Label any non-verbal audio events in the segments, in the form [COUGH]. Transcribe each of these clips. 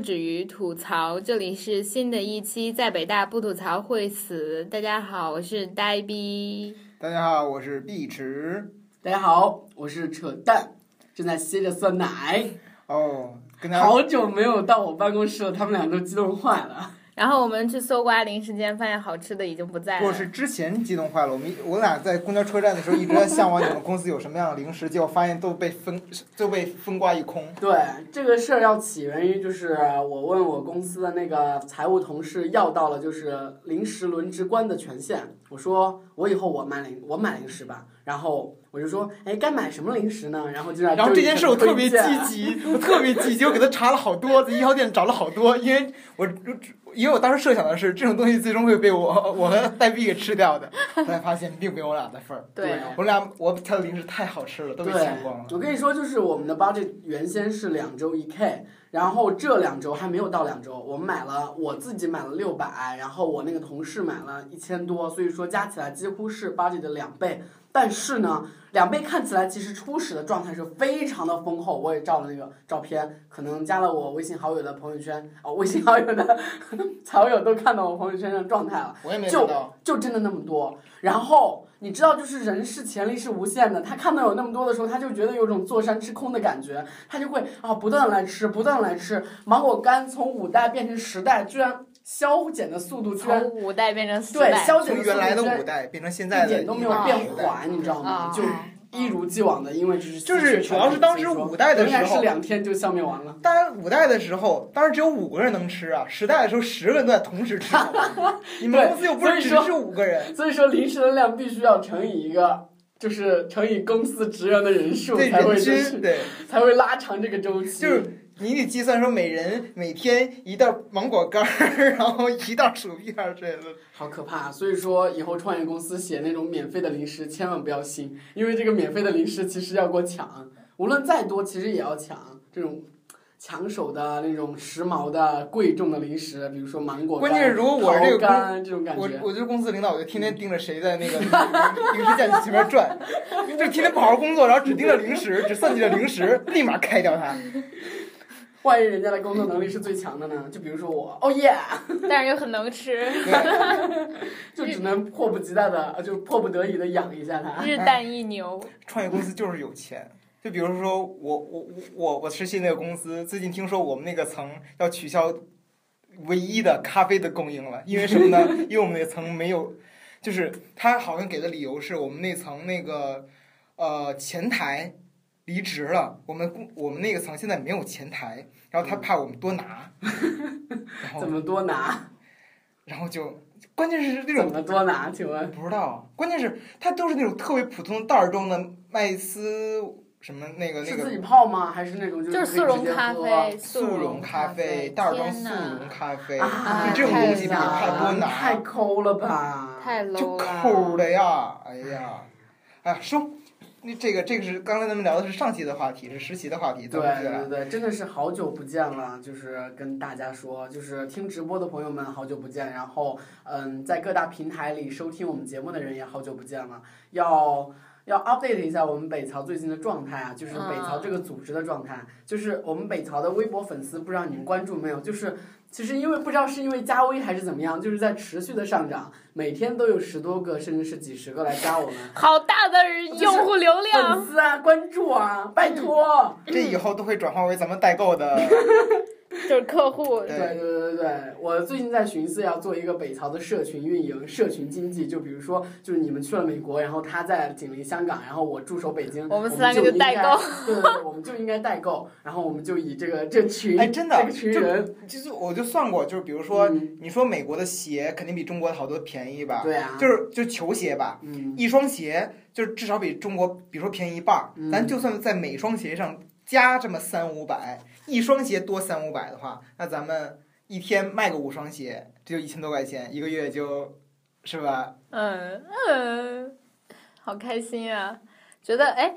止于吐槽，这里是新的一期在北大不吐槽会死。大家好，我是呆逼。大家好，我是碧池。大家好，我是扯淡，正在吸着酸奶。哦，跟大家好久没有到我办公室了，他们俩都激动坏了。然后我们去搜刮零食间，发现好吃的已经不在了。不是之前激动坏了，我们我俩在公交车站的时候一直在向往你们公司有什么样的零食，结果发现都被分 [LAUGHS] 都被风刮一空。对这个事儿要起源于，就是我问我公司的那个财务同事要到了就是零食轮值官的权限，我说我以后我买零我买零食吧，然后我就说哎该买什么零食呢？然后就让然后这件事我特别积极，我特别积极，我给他查了好多，在一号店找了好多，因为我因为我当时设想的是这种东西最终会被我我和黛碧给吃掉的，后来发现并没有我俩的份儿。对对我俩我挑的零食太好吃了，都被对抢光了。我跟你说，就是我们的 budget 原先是两周一 K，然后这两周还没有到两周，我们买了我自己买了六百，然后我那个同事买了一千多，所以说加起来几乎是 budget 的两倍。但是呢，两倍看起来其实初始的状态是非常的丰厚，我也照了那个照片，可能加了我微信好友的朋友圈，哦，微信好友的 [LAUGHS] 好友都看到我朋友圈的状态了。我也没想到，就真的那么多。然后你知道，就是人是潜力是无限的，他看到有那么多的时候，他就觉得有种坐山吃空的感觉，他就会啊不断的来吃，不断的来吃。芒果干从五代变成十代，居然消减的速度居从然五代变成四对代，消减的速从原来的五代变成现在的一点都没有变缓，你知道吗啊？就一如既往的，因为就是就是主要是当时五代的时候是两天就消灭完了。当然，五代的时候，当时只有五个人能吃啊。十代的时候，十个人都在同时吃。[LAUGHS] 你们公司又不是只是五个人，所以说零食的量必须要乘以一个，就是乘以公司职员的人数对才会就是对，才会拉长这个周期。就是你得计算说每人每天一袋芒果干儿，[LAUGHS] 然后一袋薯片儿之类的。好可怕！所以说以后创业公司写那种免费的零食，千万不要信，因为这个免费的零食其实要给我抢，无论再多，其实也要抢这种抢手的那种时髦的贵重的零食，比如说芒果干、关键是如果我是这个桃干这种感觉，我我就是公司领导，我就天天盯着谁在那个零食架前面转，[LAUGHS] 就天天不好好工作，然后只盯着零食，只算计着零食，立马开掉他。万一人家的工作能力是最强的呢？就比如说我，哦耶，但是又很能吃，[LAUGHS] 就只能迫不及待的，呃就迫不得已的养一下它。日啖一牛。创业公司就是有钱。就比如说我我我我实习那个公司，最近听说我们那个层要取消唯一的咖啡的供应了，因为什么呢？[LAUGHS] 因为我们那层没有，就是他好像给的理由是我们那层那个呃前台离职了，我们公我们那个层现在没有前台，然后他怕我们多拿，[LAUGHS] 然后怎么多拿？然后就关键是那怎种么多拿？请问？不知道，关键是它都是那种特别普通的袋儿装的麦斯什么那个那个是自己泡吗？还是那种就是速溶咖啡，速溶咖啡，袋儿装速溶咖啡，这种东西比太怕多难太拿，抠了吧？太就 low 了。抠的呀，哎呀，哎呀，说，那这个这个是刚才咱们聊的是上期的话题，是实习的话题，咱对对对，真的是好久不见了，就是跟大家说，就是听直播的朋友们好久不见，然后嗯，在各大平台里收听我们节目的人也好久不见了，要。要 update 一下我们北曹最近的状态啊，就是北曹这个组织的状态，就是我们北曹的微博粉丝，不知道你们关注没有？就是其实因为不知道是因为加微还是怎么样，就是在持续的上涨，每天都有十多个甚至是几十个来加我们 [LAUGHS] 好大的用户流量粉，丝啊，关注啊，拜托。这以后都会转化为咱们代购的，[LAUGHS] [LAUGHS] 就是客户。对对对对对，我最近在寻思要做一个北朝的社群运营、社群经济。就比如说，就是你们去了美国，然后他在紧邻香港，然后我驻守北京，我我们三个就应该就代购。对对对，我们就应该代购，然后我们就以这个这群，哎，真的这个，群人，就是我就算过，就是比如说，嗯你说美国的鞋肯定比中国的好多便宜吧？对啊，就是就球鞋吧，嗯，一双鞋就是至少比中国，比如说便宜一半儿。嗯咱就算在每双鞋上加这么三五百，一双鞋多三五百的话，那咱们一天卖个五双鞋，这就一千多块钱，一个月就是吧？嗯嗯，好开心啊！觉得哎，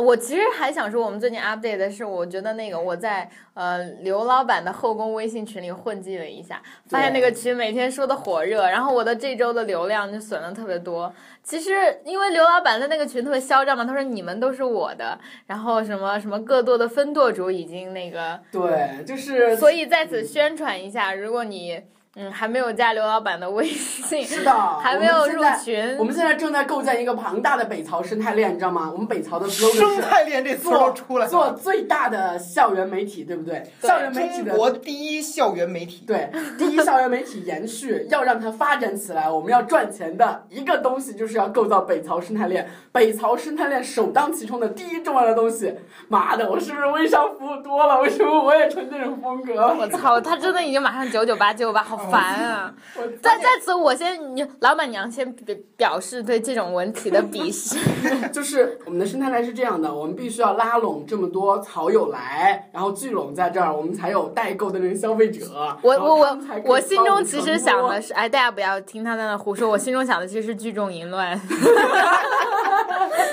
我其实还想说，我们最近 update 的是，我觉得那个我在呃刘老板的后宫微信群里混迹了一下，发现那个群每天说的火热，然后我的这周的流量就损的特别多。其实因为刘老板在那个群特别嚣张嘛，他说你们都是我的，然后什么什么各舵的分舵主已经那个，对，就是所以在此宣传一下，如果你嗯还没有加刘老板的微信，是的，还没有入群我，们现在正在构建一个庞大的北曹生态链，你知道吗？我们北曹的生态链这词都出来做了，最大的校园媒体，对不对？对校园媒体的中国第一校园媒体。对，第一校园媒体延续，要让它发展起来，我们要赚钱的一个东西就是要构造北曹生态链。北曹生态链首当其冲的第一重要的东西，妈的，我是不是微商服务多了？为什么我也成这种风格？我操，他真的已经马上九九八九九八，好烦啊！[LAUGHS] 我在在此，我先你老板娘先表表示对这种文体的鄙视。[LAUGHS] 就是我们的生态链是这样的，我们必须要拉拢这么多草友来，然后聚拢在这儿，我们才有代购的那个消费者。我我我我心中其实想的是，哎，大家不要听他在那胡说。我心中想的其实是聚众淫乱。[LAUGHS]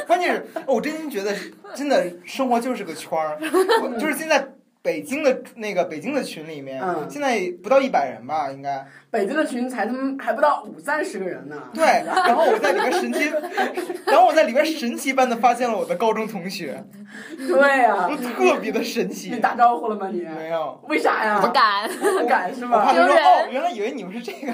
关键是，我真心觉得，真的生活就是个圈儿。就是现在北京的那个北京的群里面，嗯现在不到一百人吧，应该。北京的群才他妈还不到五三十个人呢。对，然后我在里边神奇，然后我在里边神奇般的发现了我的高中同学，[LAUGHS] 对呀、都特别的神奇你奇。打招呼了吗你？没有，为啥呀？不敢，[LAUGHS] 不敢是吧？哦，原来以为你们是这个，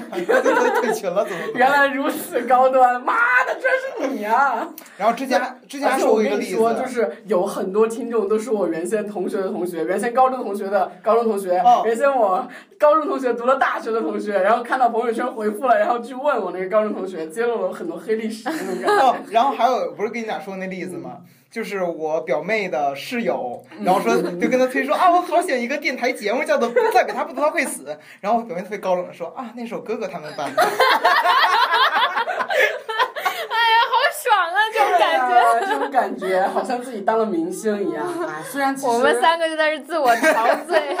退群了，怎么？原来如此高端，妈的，这是你啊！然后之前之前而且我还说过一个例跟你说，就，是有很多听众都是我原先同学的同学，原先高中同学的高中同学，哦原先我高中同学读了大学的同学，然后看到朋友圈回复了，然后去问我那个高中同学，揭露了很多黑历史那种感觉。[LAUGHS] 哦，然后还有不是跟你俩说那例子吗？就是我表妹的室友，然后说就跟他推说 [LAUGHS] 啊，我好喜欢一个电台节目叫做《再给他不读他会死》，然后我表妹特别高冷的说啊，那是我哥哥他们班的。[LAUGHS] 好爽啊！这种感觉。这种感觉好像自己当了明星一样。啊，虽然其实我们三个就在这自我陶醉，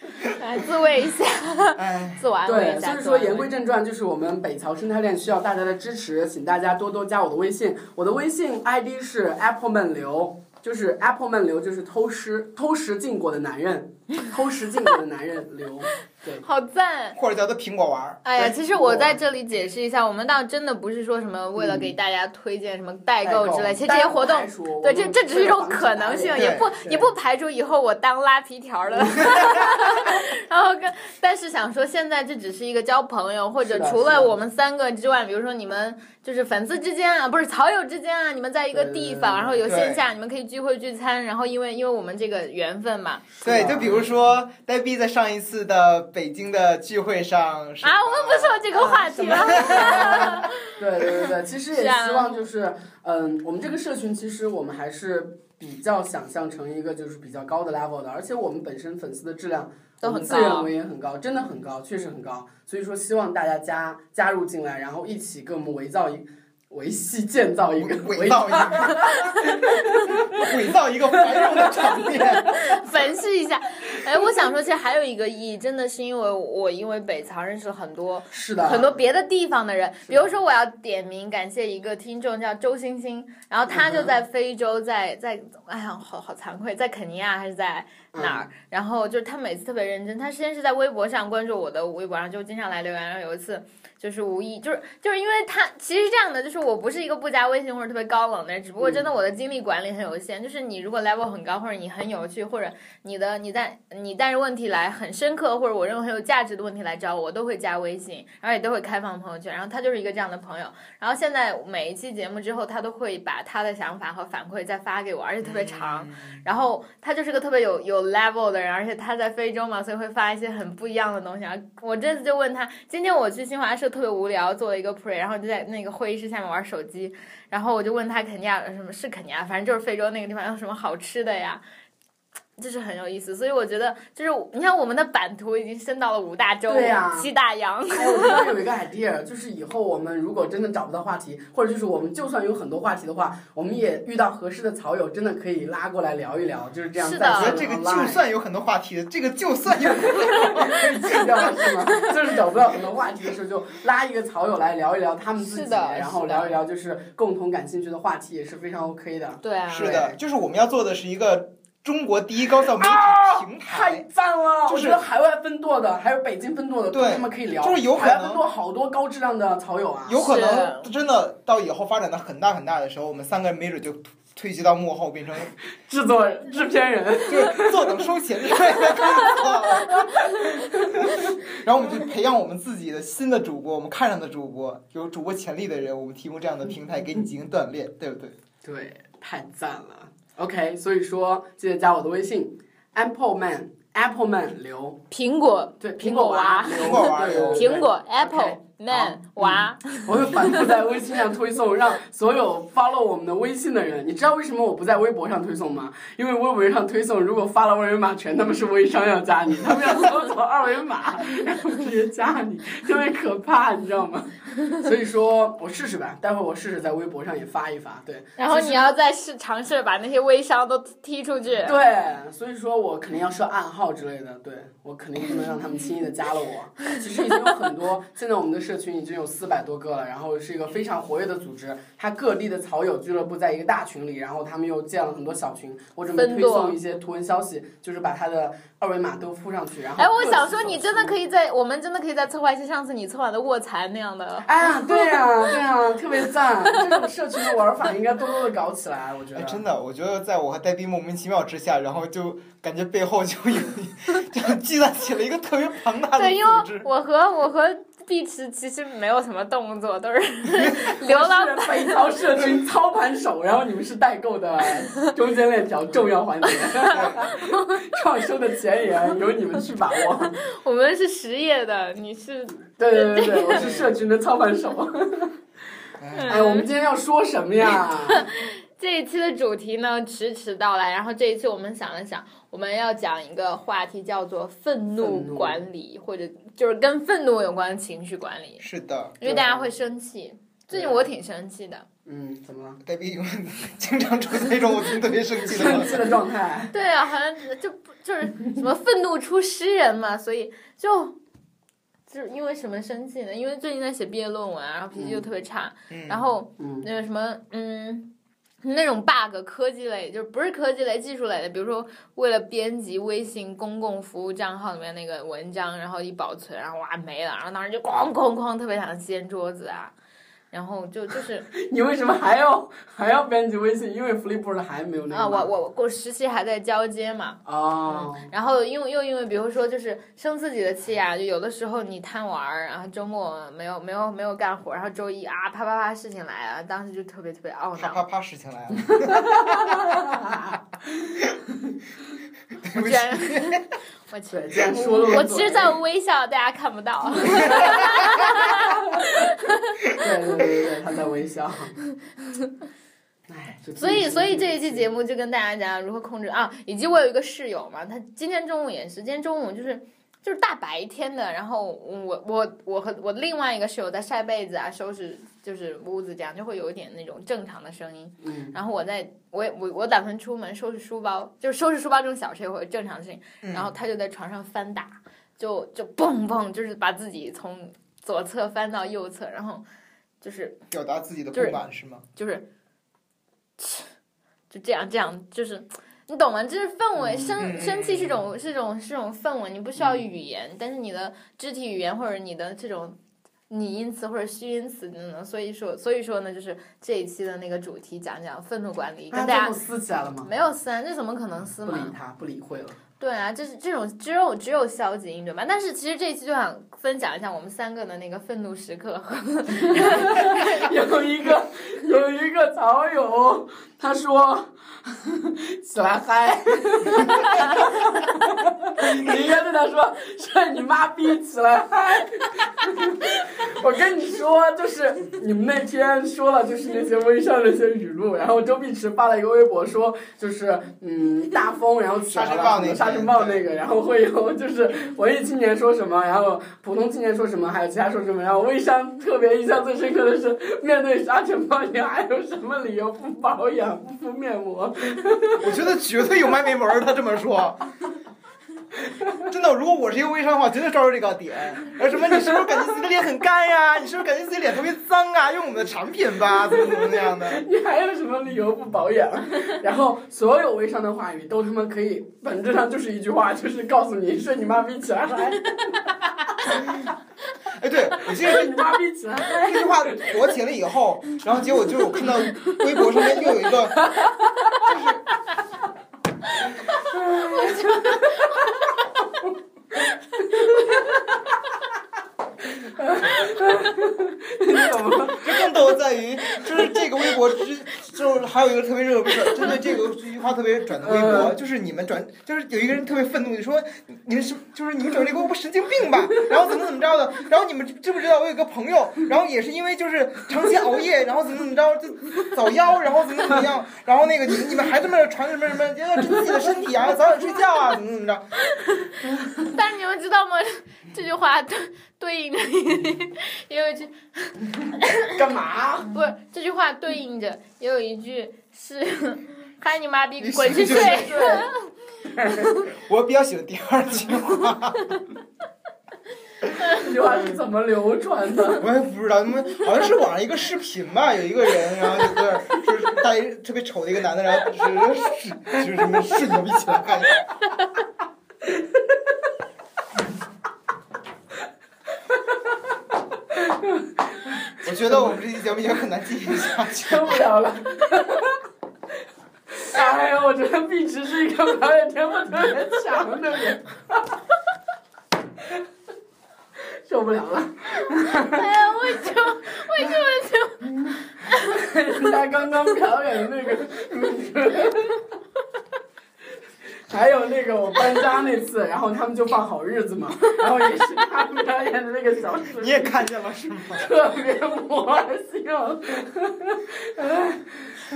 [LAUGHS] 来自慰一下，[LAUGHS] 哎，[LAUGHS] 自我安慰对，一下。所以说言归正传，就是我们北曹生态链需要大家的支持，请大家多多加我的微信，我的微信 ID 是 Appleman 刘，就是 Appleman 刘，就是偷食偷食禁果的男人，偷食禁果的男人刘，对。好赞。或者叫做苹果丸儿。哎呀，其实我在这里解释一下，我们倒真的不是说什么为了给大家推荐什么代购之类，其实这些活动，对，这这只是一种可能性，也不也不排除以后我当拉皮条的。[LAUGHS] 然后跟，但是想说，现在这只是一个交朋友，或者除了我们三个之外，比如说你们就是粉丝之间啊，不是草友之间啊，你们在一个地方，然后有线下，你们可以聚会聚餐，然后因为因为我们这个缘分嘛，对，就比如说呆逼在上一次的北京的聚会上是啊，我们不说这个话题了。[LAUGHS] 对对对对，其实也希望就是，嗯，我们这个社群其实我们还是比较想象成一个就是比较高的 level 的，而且我们本身粉丝的质量我们都很高自认为也很高，真的很高，确实很高。所以说希望大家加加入进来，然后一起跟我们围造一维系建造一个伪造一个，[LAUGHS] 伪造一个繁荣的场面。粉饰一下。哎，我想说，其实还有一个意义，真的是因为我因为北曹认识了很多是的，很多别的地方的人，比如说我要点名感谢一个听众叫周星星，然后他就在非洲，在在哎呀，好好惭愧，在肯尼亚还是在哪儿？然后就是他每次特别认真，他先是在微博上关注我的微博上，就经常来留言，然后有一次。就是无意，就是就是因为他其实这样的，就是我不是一个不加微信或者特别高冷的人，只不过真的我的精力管理很有限。就是你如果 level 很高，或者你很有趣，或者你的你在你带着问题来很深刻，或者我认为很有价值的问题来找我，我都会加微信，然后也都会开放朋友圈。然后他就是一个这样的朋友。然后现在每一期节目之后，他都会把他的想法和反馈再发给我，而且特别长。然后他就是个特别有有 level 的人，而且他在非洲嘛，所以会发一些很不一样的东西。然后我这次就问他，今天我去新华社特别无聊，做了一个 pray，然后就在那个会议室下面玩手机，然后我就问他肯尼亚什么是肯尼亚，反正就是非洲那个地方有什么好吃的呀。就是很有意思。所以我觉得，就是你看我们的版图已经升到了五大洲、对呀七大洋。哎，我突然有一个 idea，就是以后我们如果真的找不到话题，或者就是我们就算有很多话题的话，我们也遇到合适的草友，真的可以拉过来聊一聊，就是这样是的我觉得这个就算有很多话题，这个就算有很多可以去掉了是吗？就是找不到很多话题的时候，就拉一个草友来聊一聊他们自己，是的然后聊一聊就是共同感兴趣的话题，也是非常 OK 的。对啊，是的，就是我们要做的是一个中国第一高校媒体平台太。赞了！就是我觉得海外分舵的，还有北京分舵的，对跟他们可以聊。就是有可能海外分舵好多高质量的草友啊。有可能真的到以后发展的很大很大的时候，我们三个人没准就退居到幕后，变成 [LAUGHS] 制作制片人，就是坐等收钱之类的工作。[LAUGHS] 然后我们就培养我们自己的新的主播，我们看上的主播，有主播潜力的人，我们提供这样的平台给你进行锻炼，对不对？对，太赞了。OK，所以说记得加我的微信，Apple Man Apple Man 刘，苹果、对，苹果娃苹果娃对对对。苹果、Apple、Man、娃，[LAUGHS] 我会反复在微信上推送，让所有 follow 我们的微信的人。你知道为什么我不在微博上推送吗？因为微博上推送，如果发了二维码，全他妈是微商要加你，他们要搜索二维码，[LAUGHS] 然后直接加你，特别可怕，你知道吗？所以说我试试吧，待会儿我试试在微博上也发一发。对，然后你要再试尝试把那些微商都踢出去。对，所以说我肯定要设暗号之类的，对我肯定不能让他们轻易的加了我。其实已经有很多，现在我们的社群已经有四百多个了，然后是一个非常活跃的组织，它各地的草友俱乐部在一个大群里，然后他们又建了很多小群，我准备推送一些图文消息，就是把它的二维码都附上去，然后。哎，我想说，你真的可以在我们真的可以再策划一些上次你策划的卧蚕那样的。哎呀，对呀、对呀、特别赞！这种社群的玩法应该多多的搞起来，我觉得。哎，真的，我觉得在我和呆逼莫名其妙之下，然后就感觉背后就有 [LAUGHS] 就积攒起了一个特别庞大的对，因为组织。我和我和碧池其实没有什么动作，都是流浪我是北淘社群操盘手，然后你们是代购的中间链条重要环节，创收的前沿由你们去把握。我们是实业的，你是对对对对，我是社群的操盘手。哎，我们今天要说什么呀？这一期的主题呢迟迟到来，然后这一期我们想了想，我们要讲一个话题叫做愤怒管理，或者就是跟愤怒有关的情绪管理，是的，因为大家会生气。最近我挺生气的，嗯，怎么了？呆逼永远经常处在一种我特别生气的状态。生气的状态。对啊，好像就不就是什么愤怒出诗人嘛，所以就就是因为什么生气呢？因为最近在写毕业论文啊，然后脾气就特别差，嗯，然后嗯那个什么，嗯，[LAUGHS] 那种 bug 科技类，就是不是科技类，技术类的，比如说为了编辑微信公共服务账号里面那个文章，然后一保存，然后哇没了，然后当时就哐哐哐，特别想掀桌子啊，然后就就是你为什么还要还要编辑微信？因为 Flipboard 还没有那个啊，我我我实习还在交接嘛，哦，然后因为又因为比如说就是生自己的气啊，就有的时候你贪玩儿，然后周末没有没有没有干活，然后周一啊啪啪啪事情来了，当时就特别特别懊恼。啪啪啪，事情来了。[LAUGHS] 居然，我去，对，既然说了，我其实在微笑，大家看不到。[LAUGHS] 对对对对对，他在微笑。[LAUGHS] 哎，所以，所以这一期节目就跟大家讲如何控制啊，以及我有一个室友嘛，他今天中午也是，今天中午就是就是大白天的，然后我我我和我另外一个室友在晒被子啊，收拾就是屋子这样，就会有一点那种正常的声音。嗯，然后我在我也我我打算出门收拾书包，就是收拾书包这种小事也会有正常的事情，嗯然后他就在床上翻打，就就蹦蹦，就是把自己从左侧翻到右侧，然后就是表达自己的就是不满是吗？就是，就这样这样，就是你懂吗？就是氛围，嗯生生气是种是种是种氛围，你不需要语言，但是你的肢体语言或者你的这种拟音词或者虚音词等等，所以说所以说呢，就是这一期的那个主题讲讲愤怒管理，跟大家他最后撕起来了吗？没有撕啊，这怎么可能撕嘛？不理他，不理会了。对啊，就是这种只有只有消极应对吧。但是其实这一期就想分享一下我们三个的那个愤怒时刻和 [LAUGHS] 有一个有一个草友，他说起来嗨，你应该对他说睡你妈逼起来嗨。我跟你说，就是你们那天说了，就是那些微商那些语录，然后周碧池发了一个微博说，就是嗯大风，然后起来了，个沙尘暴那个，然后会有就是文艺青年说什么，然后普通青年说什么，还有其他说什么，然后微商特别印象最深刻的是，[LAUGHS] 面对沙尘暴，你还有什么理由不保养、不敷面膜？[LAUGHS] 我觉得绝对有卖美门儿，他这么说。[LAUGHS] 真的，如果我是一个微商的话，绝对抓住这个点。呃，什么？你是不是感觉自己的脸很干呀？你是不是感觉自己脸特别脏啊？用我们的产品吧，怎么怎么那样的？[LAUGHS] 你还有什么理由不保养？[LAUGHS] 然后所有微商的话语都他妈可以，本质上就是一句话，就是告诉你睡你妈逼起来嗨，哎，对，我记得睡你妈逼起来嗨。这句话火起来以后，然后结果就是我看到微博上面又有一个，你怎么？就更逗的在于，就是这个微博之，就是还有一个特别热，不 [LAUGHS] 是针对这个这句话特别转的微博，就是你们转，就是有一个人特别愤怒，你说你们是，就是你们转这个微博神经病吧？[LAUGHS] 然后怎么怎么着的？然后你们知知不知道我有个朋友，然后也是因为就是长期熬夜，然后怎么怎么着就早夭，然后怎么怎么样，然后那个你们你们还这么传什么什么要珍惜自己的身体啊，[LAUGHS] 早点睡觉啊，怎么怎么着？但是你们知道吗？这句话对对应着也有一句，干嘛？不是这句话对应着也有一句是“嗨你妈逼，滚去睡 [LAUGHS] 我比较喜欢第二句话。[LAUGHS] 这句话是怎么流传的？我也不知道，他们好像是网上一个视频吧，有一个人，然后就是带一特别丑的一个男的，然后就是 [LAUGHS] 就是什么顺牛逼起来看。我觉得我们这期节目已经很难进行下去 [LAUGHS] 受不了了。哎呀，我觉得碧池是一个表演天赋特别强的人，受不了了。哎呀，为什么？为什么就？人家刚刚表演的那个，还有那个我搬家那次，然后他们就放好日子嘛，然后也是他们表演的那个小视频，你也看见了是吗？[LAUGHS] 特别魔性。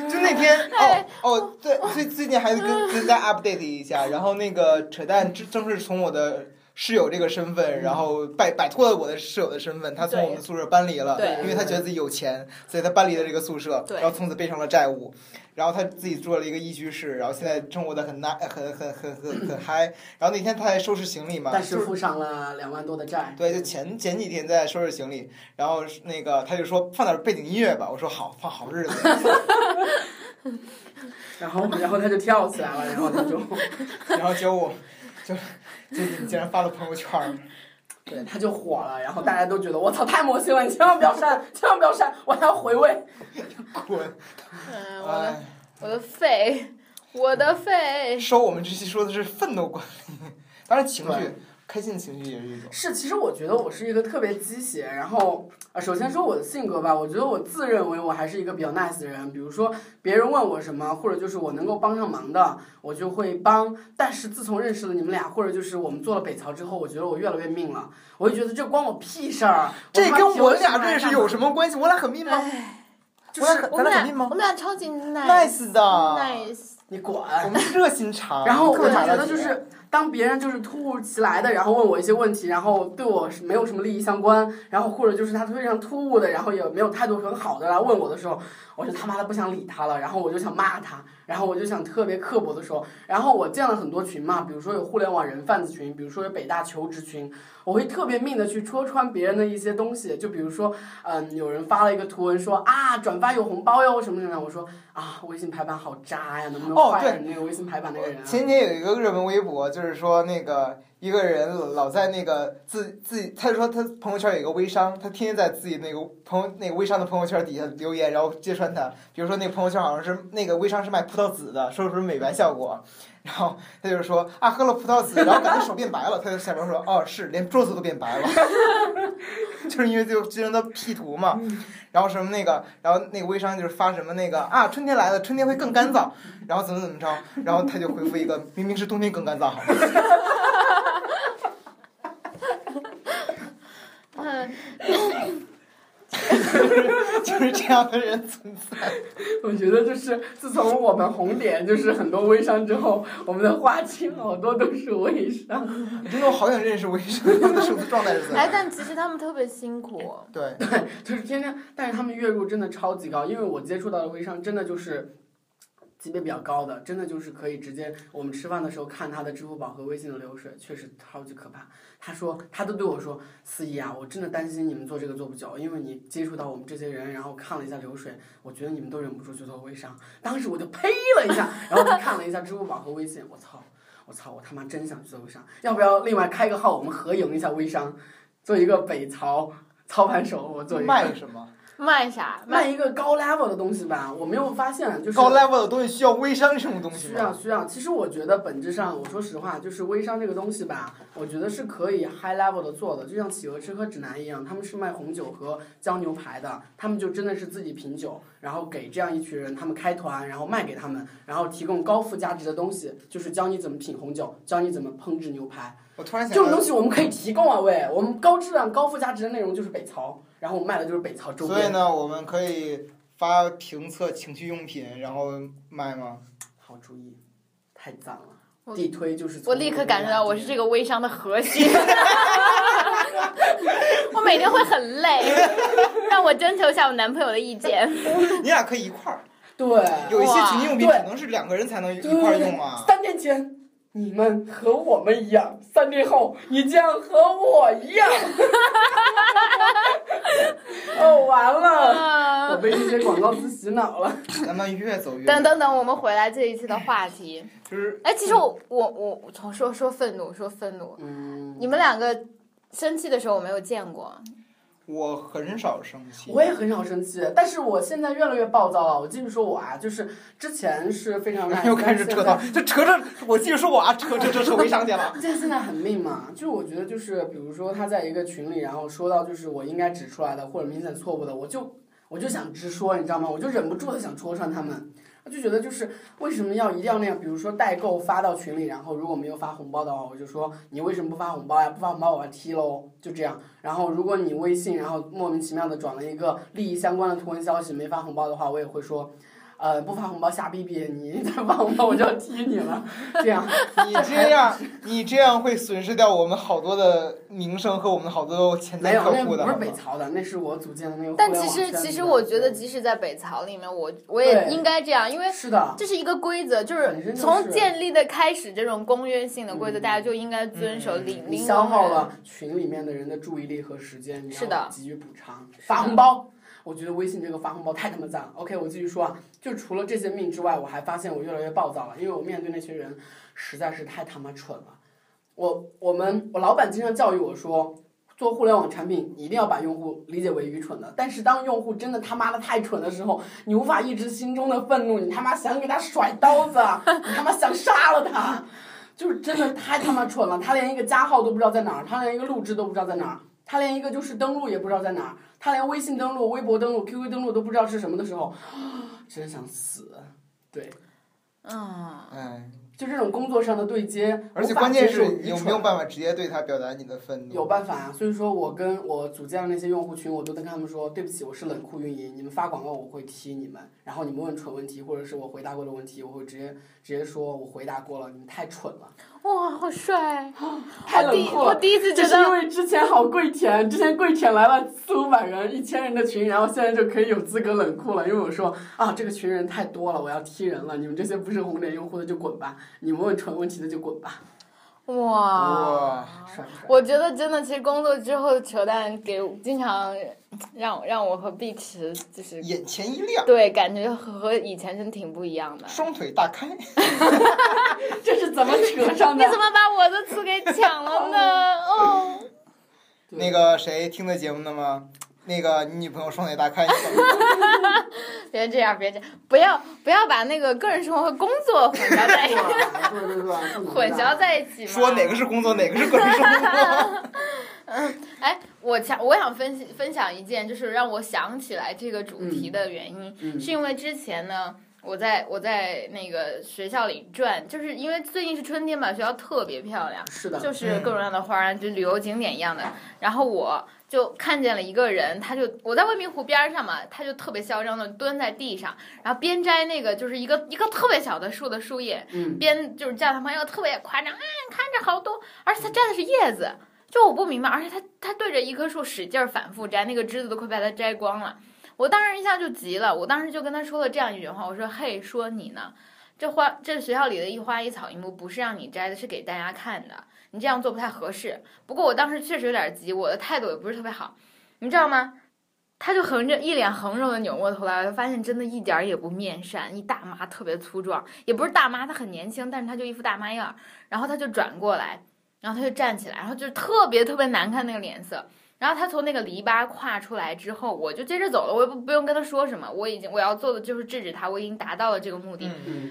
就那天哦哦，最，最最近还跟跟大家 update 一下，然后那个扯淡正正是从我的室友这个身份，然后摆摆脱了我的室友的身份，他从我们宿舍搬离了，对。因为他觉得自己有钱，所以他搬离了这个宿舍，对。然后从此背上了债务，然后他自己做了一个一居室，然后现在生活的很那很很很很很嗨，然后那天他还收拾行李嘛，但是就是付上了两万多的债。对，就前前几天在收拾行李，然后那个他就说放点背景音乐吧，我说好，放好日子。[LAUGHS] 然后，然后他就跳起来了，然后他就，[LAUGHS] 然后结果我就就你竟然发了朋友圈儿，[LAUGHS] 对，他就火了，然后大家都觉得我操太魔性了，你千万不要删，千万不要删，我还要回味。[LAUGHS] 滚！嗯，我的哎，我的肺，我的肺。说我们这期说的是愤怒管理，当然情绪对，开心的情绪也是一种。是，其实我觉得我是一个特别鸡血，然后啊，首先说我的性格吧，我觉得我自认为我还是一个比较 nice 的人，比如说别人问我什么，或者就是我能够帮上忙的，我就会帮。但是自从认识了你们俩，或者就是我们做了北曹之后，我觉得我越来越命了，我就觉得这关我屁事儿。这跟我俩认识有什么关系？我俩很密吗？就是我们俩咱俩很密吗我们俩超级 nice？nice 的，nice。你管！[LAUGHS] 我们是热心肠。然后我觉得就是，当别人就是突如其来的，然后问我一些问题，然后对我是没有什么利益相关，然后或者就是他非常突兀的，然后也没有态度很好的来问我的时候，我就他妈的不想理他了，然后我就想骂他，然后我就想特别刻薄的说，然后我建了很多群嘛，比如说有互联网人贩子群，比如说有北大求职群，我会特别命的去戳穿别人的一些东西，就比如说，嗯，有人发了一个图文说啊转发有红包哟什么什么，我说啊微信排版好渣呀，能不能换人那个微信排版那个人啊？前几天有一个热门微博，就是说那个一个人老在那个自自己，他就说他朋友圈有一个微商，他天天在自己那个朋友那个微商的朋友圈底下留言，然后揭穿他。比如说那个朋友圈好像是那个微商是卖葡萄籽的，说什么美白效果，然后他就是说啊喝了葡萄籽，然后感觉手变白了，他就下边说哦是，连桌子都变白了，[LAUGHS] 就是因为就经常的 P 图嘛，然后什么那个，然后那个微商就是发什么那个啊春天来了，春天会更干燥，然后怎么怎么着，然后他就回复一个明明是冬天更干燥好吗？嗯，[LAUGHS] 就是这样的人存在。[LAUGHS] 我觉得就是自从我们红点就是很多微商之后，我们的花期好多都是微商。真的，我好想认识微商，他们的生存状态是怎哎，但其实他们特别辛苦。对 [LAUGHS] 对，就是天天，但是他们月入真的超级高，因为我接触到的微商真的就是级别比较高的，真的就是可以直接我们吃饭的时候看他的支付宝和微信的流水，确实超级可怕。他说，他都对我说，思怡啊，我真的担心你们做这个做不久，因为你接触到我们这些人，然后看了一下流水，我觉得你们都忍不住去做微商。当时我就呸了一下，然后看了一下支付宝和微信，我操！我操！我他妈真想去做微商，要不要另外开个号，我们合营一下微商，做一个北曹操盘手，我做一个卖什么？卖啥？卖一个高 level 的东西吧，我没有发现，就是高 level 的东西需要微商什么东西需要？需要。其实我觉得本质上，我说实话，就是微商这个东西吧，我觉得是可以 high level 的做的，就像企鹅吃喝指南一样，他们是卖红酒和教牛排的，他们就真的是自己品酒，然后给这样一群人，他们开团，然后卖给他们，然后提供高附加值的东西，就是教你怎么品红酒，教你怎么烹制牛排。我突然想这种，东西我们可以提供啊，喂，我们高质量、高附加值的内容就是北曹，然后我卖的就是北曹周边。所以呢，我们可以发评测情趣用品，然后卖吗？好主意，太赞了！地推就是我立刻感受到我是这个。微商的核心。[LAUGHS] 我每天会很累，让我征求一下我男朋友的意见。你俩可以一块儿，对，有一些情趣用品对只能是两个人才能一块儿用啊。三年前你们和我们一样，三天后你将和我一样。[LAUGHS] 哦，完了，我啊被这些广告词洗脑了。咱们越走越等等等，我们回来这一期的话题。就是哎，其实我我我我从说说愤怒，说愤怒，嗯，你们两个生气的时候我没有见过。我很少生气。我也很少生气，但是我现在越来越暴躁了。我继续说我啊，就是之前是非常耐，[LAUGHS] 又开始扯到，就扯着，我继续说我啊，扯扯扯扯微商去了。现在 [LAUGHS] 现在很命嘛，就是我觉得就是，比如说他在一个群里，然后说到就是我应该指出来的或者明显错误的，我就我就想直说，你知道吗？我就忍不住的想戳穿他们，我就觉得就是为什么要一定要那样？比如说代购发到群里，然后如果没有发红包的话，我就说你为什么不发红包呀？不发红包我要踢喽，就这样。然后如果你微信然后莫名其妙的转了一个利益相关的图文消息没发红包的话，我也会说。呃，不发红包瞎逼逼，你再发红包我就要踢你了，这样。[LAUGHS] 你这样，你这样会损失掉我们好多的名声和我们好多潜在客户的。那不是北曹的，那是我组建的那个但其。实其实我觉得，即使在北曹里面，我我也应该这样，因为是的，这是一个规则，就是是从建立的开始，这种公约性的规则，嗯大家就应该遵守领领。消耗了群里面的人的注意力和时间，你是的要给予补偿，发红包。我觉得微信这个发红包太他妈赞了。OK，我继续说啊，就除了这些命之外，我还发现我越来越暴躁了，因为我面对那些人实在是太他妈蠢了。我我们我老板经常教育我说，做互联网产品一定要把用户理解为愚蠢的。但是当用户真的他妈的太蠢的时候，你无法抑制心中的愤怒，你他妈想给他甩刀子，你他妈想杀了他，就是真的太他妈蠢了。他连一个加号都不知道在哪儿，他连一个录制都不知道在哪儿，他连一个就是登录也不知道在哪儿，他连微信登录、微博登录、QQ 登录都不知道是什么的时候，[GASPS] 真想死。对，嗯，哎，就这种工作上的对接，而且关键是你有没有办法直接对他表达你的愤怒？有办法啊，所以说我跟我组建的那些用户群，我都跟他们说，对不起，我是冷酷运营，你们发广告我会踢你们，然后你们问蠢问题或者是我回答过的问题，我会直接直接说我回答过了，你们太蠢了，哇，好帅！太冷酷了。我第一次觉得是因，为之前好跪舔，之前跪舔来了四五百人、一千人的群，然后现在就可以有资格冷酷了，因为我说啊，这个群人太多了，我要踢人了，你们这些不是红点用户的就滚吧，你们问蠢问题的就滚吧。哇。我觉得真的，其实工作之后的扯淡给经常让让我和碧池就是眼前一亮，对感觉和和以前真挺不一样的。双腿大开。[LAUGHS] 这是怎么扯上的你怎？么把我的词给抢了呢？哦，那个谁听的节目的吗？那个你女朋友双腿大开，你怎么别这样，别这样，不要不要把那个个人生活和工作混淆在一起，[LAUGHS] 混淆在一起。说哪个是工作，哪个是个人生活？[LAUGHS] 哎，我想我想分析分享一件，就是让我想起来这个主题的原因，嗯是因为之前呢，我在我在那个学校里转，就是因为最近是春天嘛，学校特别漂亮，是的，就是各种各样的花儿，就旅游景点一样的。然后我就看见了一个人，他就我在未名湖边上嘛，他就特别嚣张的蹲在地上，然后边摘那个就是一个一个特别小的树的树叶，嗯，边就是叫他朋友特别夸张，啊，看着好多，而且他摘的是叶子，就我不明白，而且他他对着一棵树使劲儿反复摘，那个枝子都快把他摘光了。我当时一下就急了，我当时就跟他说了这样一句话，我说：“嘿，说你呢，这花这学校里的一花一草一木不是让你摘的，是给大家看的，你这样做不太合适。”不过我当时确实有点急，我的态度也不是特别好，你知道吗？他就横着一脸横肉的扭过头来，我发现真的一点儿也不面善，一大妈特别粗壮，也不是大妈，她很年轻，但是她就一副大妈样儿。然后她就转过来，然后她就站起来，然后就特别特别难看那个脸色。然后她从那个篱笆跨出来之后，我就接着走了，我也不不用跟她说什么，我已经我要做的就是制止她，我已经达到了这个目的。嗯，嗯，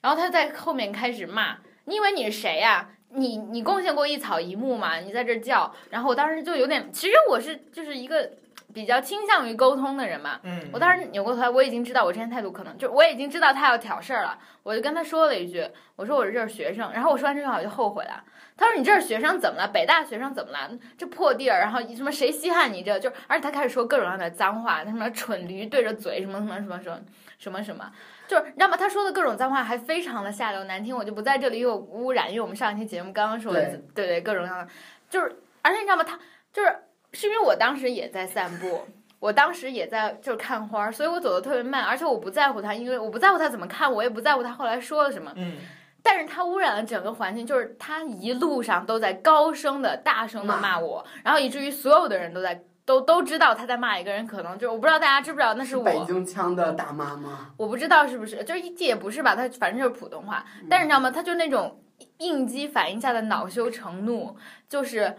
然后他在后面开始骂：“你以为你是谁呀、你你贡献过一草一木吗？你在这儿叫。”然后我当时就有点，其实我是就是一个比较倾向于沟通的人嘛。嗯，我当时扭过头来，我已经知道我之前态度可能就我已经知道他要挑事儿了，我就跟他说了一句：“我说我是这儿学生。”然后我说完这句话我就后悔了。他说：“你这儿学生怎么了？北大学生怎么了？这破地儿，然后什么谁稀罕你这？就而且他开始说各种各样的脏话，他什么蠢驴对着嘴，什么什么什么什么什么什么，就是你知道吗？他说的各种脏话还非常的下流难听，我就不在这里又污染，因为我们上一期节目刚刚说的，对对对，各种各样的，就是而且你知道吗？他就是是因为我当时也在散步。我当时也在就是看花儿，所以我走的特别慢，而且我不在乎他，因为我不在乎他怎么看，我也不在乎他后来说了什么。嗯，但是他污染了整个环境，就是他一路上都在高声的、大声的骂我，然后以至于所有的人都在都都知道他在骂一个人，可能就是我不知道大家知不知道那是我，北京腔的大妈吗？我不知道是不是，就是也不是吧，他反正就是普通话。嗯但是你知道吗？他就那种应激反应下的恼羞成怒，就是。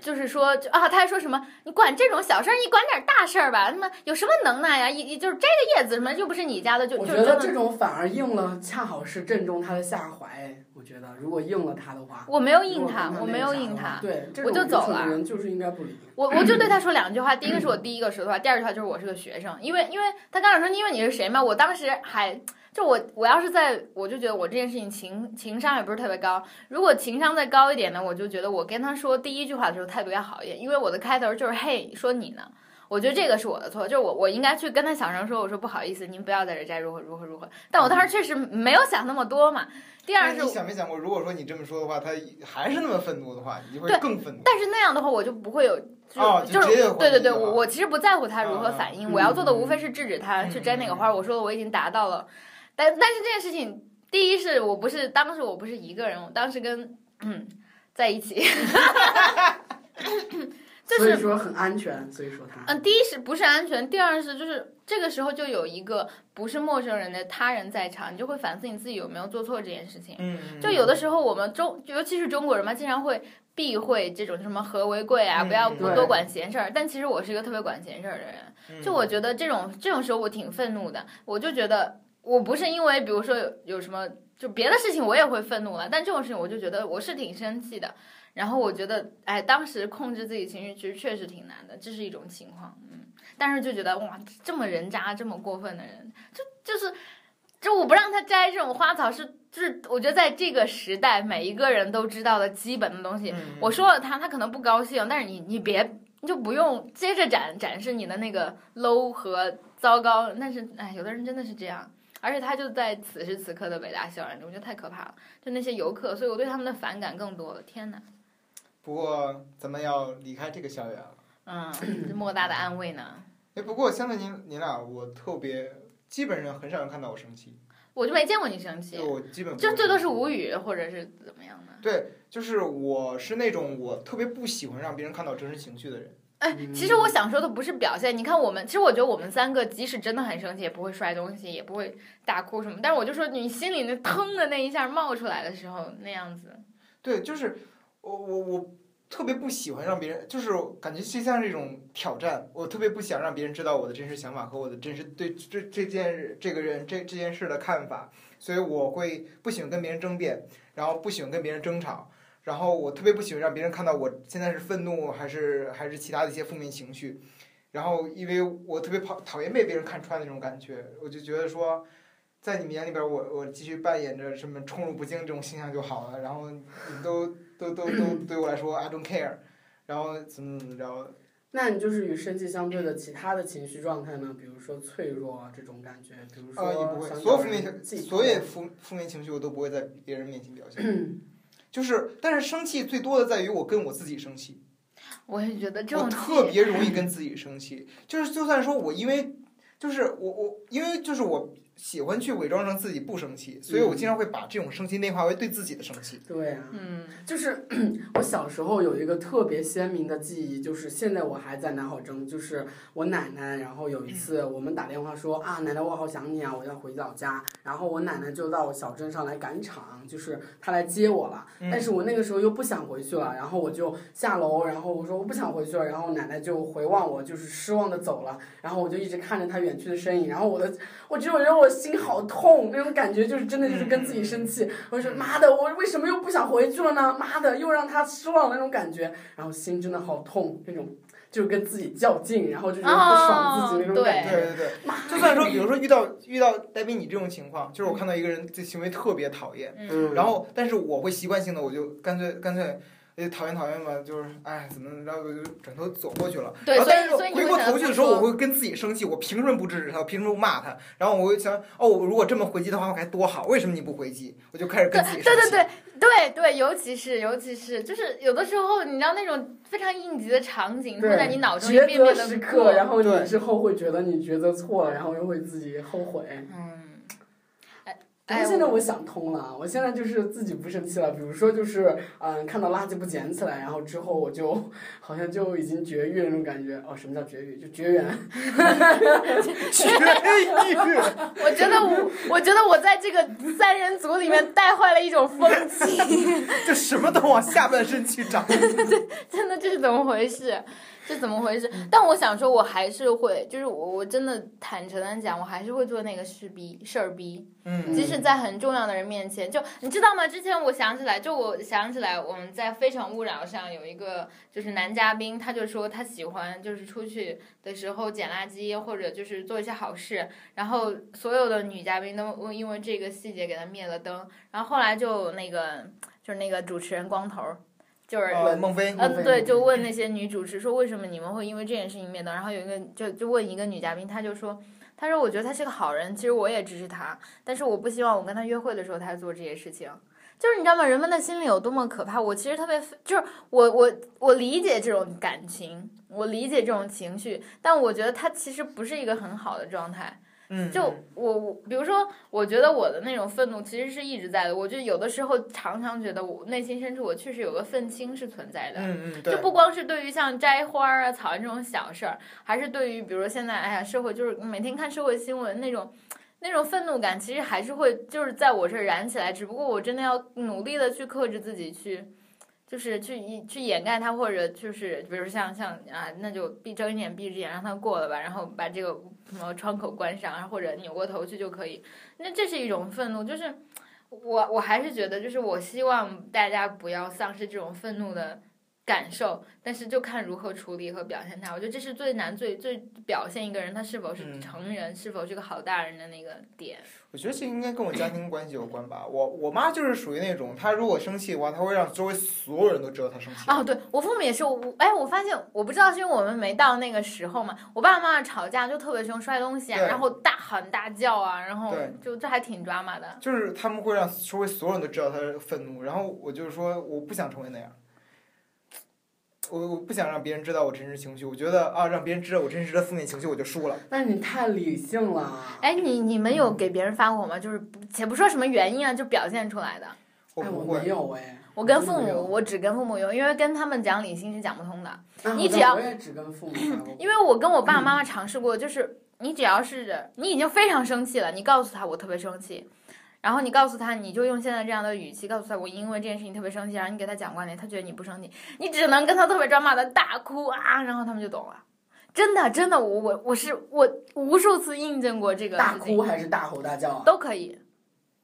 就是说，就啊，他还说什么？你管这种小事儿，你管点大事儿吧？那么有什么能耐呀？一一就是摘个叶子什么，又不是你家的，就我觉得这种反而应了，恰好是正中他的下怀。我觉得如果应了他的话，我没有应他，我没有应他。对，这我就走了的人就是应该不理。我我就对他 [CLEARS THROAT] 说两句话，第一个是我第一个说的话，第二句话就是我是个学生，因为因为他刚才说因为你是谁嘛，我当时还就我我要是在我就觉得我这件事情情情商也不是特别高，如果情商再高一点呢，我就觉得我跟他说第一句话的时候态度要好一点，因为我的开头就是嘿说你呢。我觉得这个是我的错，就是我我应该去跟他小声说，我说不好意思，您不要在这摘，如何如何如何。但我当时确实没有想那么多嘛。第二是想没想过，如果说你这么说的话，他还是那么愤怒的话，你就会对更愤怒。但是那样的话，我就不会有，就、哦就是对对对，我我其实不在乎他如何反应，嗯我要做的嗯无非是制止他嗯去摘那个花。我说我已经达到了，但但是这件事情，第一是我不是当时我不是一个人，我当时跟嗯在一起，[COUGHS] 就是所以说很安全，所以说他。嗯，第一是不是安全，第二是就是这个时候就有一个不是陌生人的他人在场，你就会反思你自己有没有做错这件事情。嗯，就有的时候我们中，尤其是中国人嘛，经常会避讳这种什么和为贵啊，嗯不要多管闲事儿。但其实我是一个特别管闲事儿的人，嗯就我觉得这种这种时候我挺愤怒的，我就觉得我不是因为比如说有有什么就别的事情我也会愤怒了，但这种事情我就觉得我是挺生气的。然后我觉得，哎，当时控制自己情绪其实确实挺难的，这是一种情况，嗯。但是就觉得哇，这么人渣、这么过分的人，就就是，就我不让他摘这种花草是，就是我觉得在这个时代，每一个人都知道的基本的东西。嗯我说了他，他可能不高兴，但是你你别，你就不用接着展展示你的那个 low 和糟糕。但是哎，有的人真的是这样。而且他就在此时此刻的北大校园里，我觉得太可怕了。就那些游客，所以我对他们的反感更多了。天哪！不过咱们要离开这个校园了。嗯，这莫大的安慰呢？哎，不过相对您您俩，我特别基本上很少人看到我生气。我就没见过你生气就，我基本就最多是无语或者是怎么样的。对，就是我是那种我特别不喜欢让别人看到真实情绪的人。哎，其实我想说的不是表现，你看我们，其实我觉得我们三个即使真的很生气，也不会摔东西，也不会大哭什么。但是我就说，你心里那腾的那一下冒出来的时候，那样子，对，就是我我我特别不喜欢让别人，就是感觉就像是一种挑战。我特别不想让别人知道我的真实想法和我的真实对这这件这个人这这件事的看法，所以我会不喜欢跟别人争辩，然后不喜欢跟别人争吵。然后我特别不喜欢让别人看到我现在是愤怒还是还是其他的一些负面情绪，然后因为我特别讨讨厌被别人看穿的那种感觉，我就觉得说，在你们眼里边儿我我继续扮演着什么宠辱不惊这种形象就好了，然后你都都都都 [CLEARS THROAT] 对我来说 I don't care，然后怎么怎么着，那你就是与生气相对的其他的情绪状态呢？比如说脆弱啊这种感觉，比如说呃也不会，所有负面情所有负负面情绪我都不会在别人面前表现，[CLEARS THROAT] 就是但是生气最多的在于我跟我自己生气。我也觉得这种我特别容易跟自己生气，就是就算说我因为，就是我我因为就是我喜欢去伪装成自己不生气，所以我经常会把这种生气内化为对自己的生气。对啊，嗯，就是 [CLEARS THROAT] 我小时候有一个特别鲜明的记忆，就是现在我还在南好镇，就是我奶奶，然后有一次我们打电话说啊，奶奶我好想你啊，我要回老家，然后我奶奶就到我小镇上来赶场，就是她来接我了，嗯。但是我那个时候又不想回去了，然后我就下楼，然后我说我不想回去了，然后奶奶就回望我，就是失望的走了，然后我就一直看着她远去的身影，然后我的我只有觉得我心好痛，那种感觉就是真的就是跟自己生气，我就说妈的，我为什么又不想回去了呢？妈的，又让他失望那种感觉，然后心真的好痛，那种就是跟自己较劲，然后就觉得不爽自己那种感觉。对对对，就算说比如说遇到遇到戴斌你这种情况，就是我看到一个人这行为特别讨厌，嗯，然后但是我会习惯性的我就干脆干脆。哎，讨厌讨厌吧，就是哎，怎么怎么着，我就转头走过去了。对然后但是回过头去的时候，我会跟自己生气，我凭什么不制止他？我凭什么不骂他？然后我会想，哦，我如果这么回击的话，我该多好！为什么你不回击？我就开始跟自己生气。对对对对对，尤其是尤其是就是有的时候，你知道那种非常应急的场景，会在你脑中一抉择遍遍的时刻，然后你之后会觉得你抉择错了，然后又会自己后悔。嗯，哎但哎，是现在我想通了，我现在就是自己不生气了。比如说，就是嗯，看到垃圾不捡起来，然后之后我就好像就已经绝育了那种感觉。哦，什么叫绝育？就绝缘。[LAUGHS] 绝育。我觉得我我觉得我在这个三人组里面带坏了一种风气，[LAUGHS] 就什么都往下半身去长。[LAUGHS] 真的这是怎么回事？这怎么回事？但我想说，我还是会，就是我我真的坦诚的讲，我还是会做那个事逼事儿逼。嗯即使在很重要的人面前，就你知道吗？之前我想起来，就我想起来，我们在《非诚勿扰》上有一个就是男嘉宾，他就说他喜欢就是出去的时候捡垃圾或者就是做一些好事，然后所有的女嘉宾都因为这个细节给他灭了灯，然后后来就那个就是那个主持人光头儿，就是。呃，孟非，呃，非对，就问那些女主持说为什么你们会因为这件事情灭灯？然后有一个就就问一个女嘉宾，她就说，她说我觉得他是个好人，其实我也支持他，但是我不希望我跟他约会的时候他做这些事情。就是你知道吗？人们的心里有多么可怕？我其实特别，就是我我我理解这种感情，我理解这种情绪，但我觉得他其实不是一个很好的状态。嗯，就我我，比如说，我觉得我的那种愤怒其实是一直在的。我就有的时候常常觉得，我内心深处我确实有个愤青是存在的。嗯嗯，对就，不光是对于像摘花儿啊、草原这种小事儿，还是对于比如说现在，哎呀，社会就是每天看社会新闻那种。那种愤怒感其实还是会就是在我这儿燃起来，只不过我真的要努力的去克制自己，去就是去去掩盖它，或者就是比如像像啊，那就闭睁一眼闭一只眼让它过了吧，然后把这个什么窗口关上，然后或者扭过头去就可以。那这是一种愤怒，就是我我还是觉得，就是我希望大家不要丧失这种愤怒的感受，但是就看如何处理和表现它。我觉得这是最难、最最表现一个人他是否是嗯成人，是否是个好大人的那个点。我觉得这应该跟我家庭关系有关吧。我我妈就是属于那种，她如果生气的话，她会让周围所有人都知道她生气。哦，对我父母也是，我哎，我发现我不知道是因为我们没到那个时候嘛，我爸爸妈妈吵架就特别凶，摔东西啊，然后大喊大叫啊，然后就这还挺抓马的。就是他们会让周围所有人都知道她的愤怒，然后我就是说我不想成为那样。我我不想让别人知道我真实情绪，我觉得啊，让别人知道我真实的负面情绪，我就输了。那你太理性了。哎，你你们有给别人发过吗？就是且不说什么原因啊，就表现出来的。哎，我我不会没，有哎。我跟父母，我只跟父母用，因为跟他们讲理性是讲不通的。啊你只要我也只跟父母。因为我跟我爸爸妈妈尝试过，就是你只要是你已经非常生气了，你告诉他我特别生气，然后你告诉他，你就用现在这样的语气告诉他我因为这件事情特别生气，然后你给他讲观点，他觉得你不生气，你只能跟他特别抓马的大哭啊，然后他们就懂了。真的，真的，我我我是我无数次印证过这个大哭还是大吼大叫啊？都可以，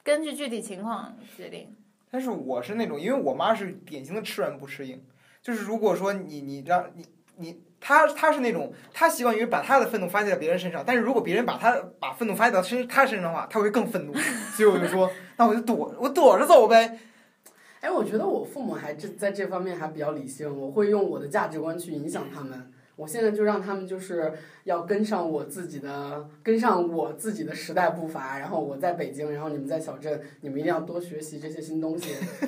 根据具体情况决定。但是我是那种，因为我妈是典型的吃软不吃硬，就是如果说你你让你你她她是那种，他习惯于把他的愤怒发泄在别人身上，但是如果别人把他把愤怒发泄到身他身上的话，他会更愤怒，[LAUGHS] 所以我就说，那我就躲我躲着走呗。哎，我觉得我父母还这在这方面还比较理性，我会用我的价值观去影响他们。我现在就让他们就是要跟上我自己的，跟上我自己的时代步伐。然后我在北京，然后你们在小镇，你们一定要多学习这些新东西，[LAUGHS]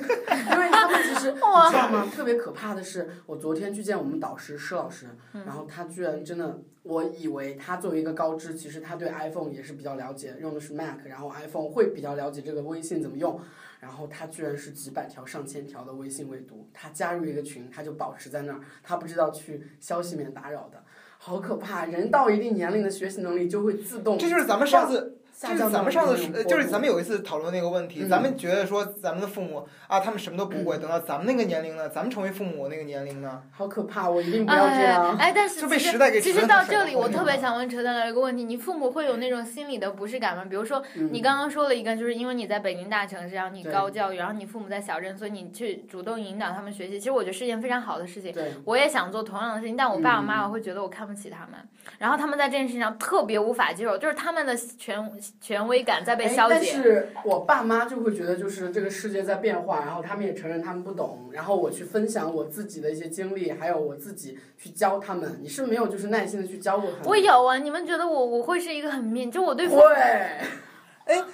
因为他们其实 [LAUGHS] 你知道吗？特别可怕的是，我昨天去见我们导师施老师，然后他居然真的，我以为他作为一个高知，其实他对 iPhone 也是比较了解，用的是 Mac，然后 iPhone 会比较了解这个微信怎么用。然后他居然是几百条、上千条的微信未读，他加入一个群，他就保持在那儿，他不知道去消息免打扰的，好可怕！人到一定年龄的学习能力就会自动这就是咱们上次，这是咱们上次就是咱们有一次讨论那个问题，嗯咱们觉得说咱们的父母啊，他们什么都不会，等到咱们那个年龄呢，咱们成为父母那个年龄呢，好可怕！我一定不要这哎样。哎，但是就被其实时代给其实到这里，我特别想问车蛋聊一个问题：你父母会有那种心理的不适感吗？比如说，嗯你刚刚说了一个，就是因为你在北京大城市，然后你高教育，然后你父母在小镇，所以你去主动引导他们学习。其实我觉得是一件非常好的事情。对，我也想做同样的事情，但我爸爸妈妈嗯会觉得我看不起他们，然后他们在这件事情上特别无法接受，就是他们的权权威感在被消解。但是我爸妈就会觉得，就是这个世界在变化，然后他们也承认他们不懂，然后我去分享我自己的一些经历，还有我自己去教他们。你是没有就是耐心的去教过他们？我有啊，你们觉得我我会是一个很面，就我对父会。哎，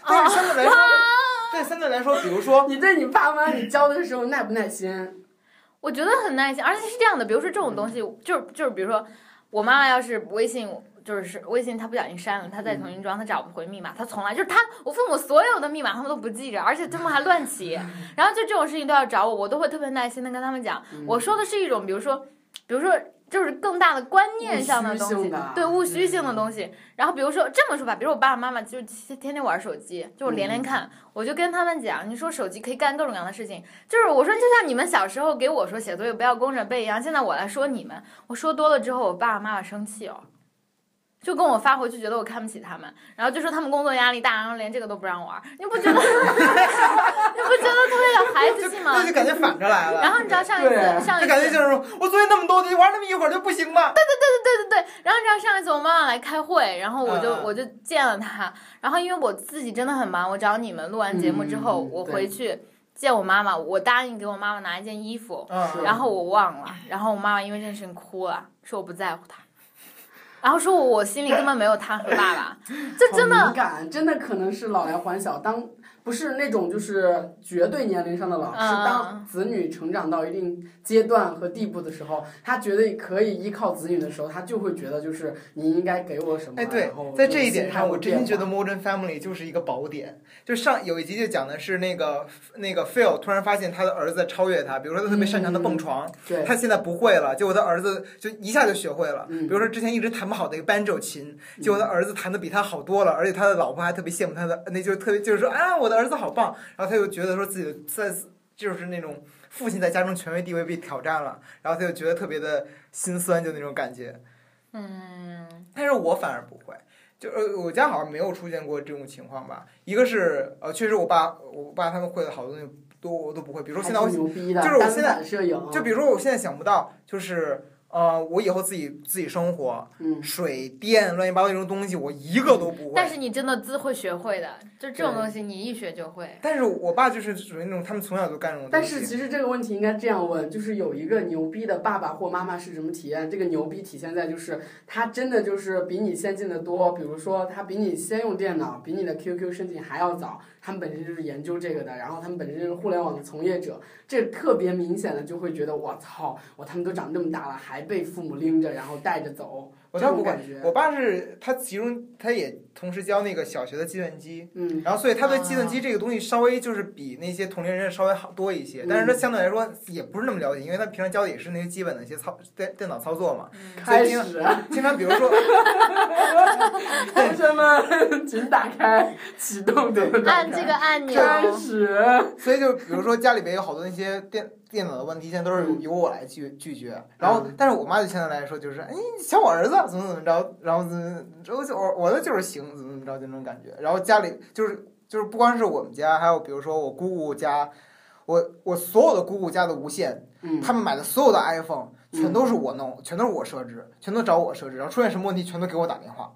但是相对来说，[LAUGHS] 对相对来说，比如说，你对你爸妈你教的时候耐不耐心？我觉得很耐心，而且是这样的，比如说这种东西，就是就是比如说，我妈妈要是微信。就是微信，他不小心删了，他再重新装，他找不回密码，他从来就是他，我父母所有的密码他们都不记着，而且他们还乱 [LAUGHS] 起，然后就这种事情都要找我，我都会特别耐心的跟他们讲。我说的是一种，比如说，比如说就是更大的观念上的东西对务虚性的嗯东西。然后比如说这么说吧，比如我爸爸妈妈就天天玩手机，就我连连看，我就跟他们讲，你说手机可以干各种各样的事情，就是我说就像你们小时候给我说写作业不要弓着背一样，现在我来说你们，我说多了之后，我爸爸妈妈生气哦。就跟我发回去，觉得我看不起他们，然后就说他们工作压力大，然后连这个都不让玩，你不觉得？[LAUGHS] 你不觉得特别有孩子气吗那？就感觉反着来了。然后你知道上一次上一次感觉就是我作业那么多，你玩那么一会儿就不行吗？对对对对对对，然后你知道上一次我妈妈来开会，然后我就、我就见了她，然后因为我自己真的很忙，我找你们录完节目之后，我回去见我妈妈，我答应给我妈妈拿一件衣服，嗯，然后我忘了，然后我妈妈因为这件事情哭了，说我不在乎她，然后说我我心里根本没有他和爸爸，[LAUGHS] 这真的真的可能是老来还小。当不是那种就是绝对年龄上的老，嗯是当子女成长到一定阶段和地步的时候，他觉得可以依靠子女的时候，他就会觉得就是你应该给我什么。哎，对，在这一点上，我真心觉得《Modern Family》就是一个宝典。就上有一集就讲的是那个那个 Phil 突然发现他的儿子超越他，比如说他特别擅长的蹦床，对，他现在不会了，结果他儿子就一下就学会了。嗯比如说之前一直弹不好的一个 banjo 琴，结果他儿子弹的比他好多了，而且他的老婆还特别羡慕他的，那就是特别就是说啊，我的儿子好棒。然后他又觉得说自己的在就是那种父亲在家中权威地位被挑战了，然后他就觉得特别的心酸，就那种感觉。嗯但是我反而不会，就呃，我家好像没有出现过这种情况吧。一个是呃，确实我爸我爸他们会的好多东西都我都不会，比如说现在我就是我现在就比如说我现在想不到，就是呃，我以后自己自己生活，嗯，水电乱七八糟这种东西，我一个都不会。但是你真的自会学会的，就这种东西你一学就会。但是我爸就是属于那种他们从小就干这种。但是其实这个问题应该这样问，就是有一个牛逼的爸爸或妈妈是什么体验？这个牛逼体现在就是他真的就是比你先进的多，比如说他比你先用电脑，比你的 QQ 申请还要早，他们本身就是研究这个的，然后他们本身就是互联网的从业者，这特别明显的就会觉得我操，我他们都长这么大了还被父母拎着然后带着走，我倒不我爸是他其中他也同时教那个小学的计算机，嗯。然后所以他对计啊算机这个东西稍微就是比那些同龄人稍微好多一些，嗯但是他相对来说也不是那么了解，因为他平常教的也是那些基本的一些操电电脑操作嘛，嗯开始，经常比如说 [LAUGHS] 同学们，请打开启动怎么打开按这个按钮，开始。所以就比如说家里边有好多那些电电脑的问题，现在都是由我来拒拒绝。然后，但是我妈就现在来说就是，哎，想我儿子怎么怎么着，然后怎么我我的就是行，怎么怎么着就那种感觉。然后家里就是就是不光是我们家，还有比如说我姑姑家，我我所有的姑姑家的无线，嗯，他们买的所有的 iPhone 全都是我弄，全都是我设置，全都找我设置，然后出现什么问题全都给我打电话。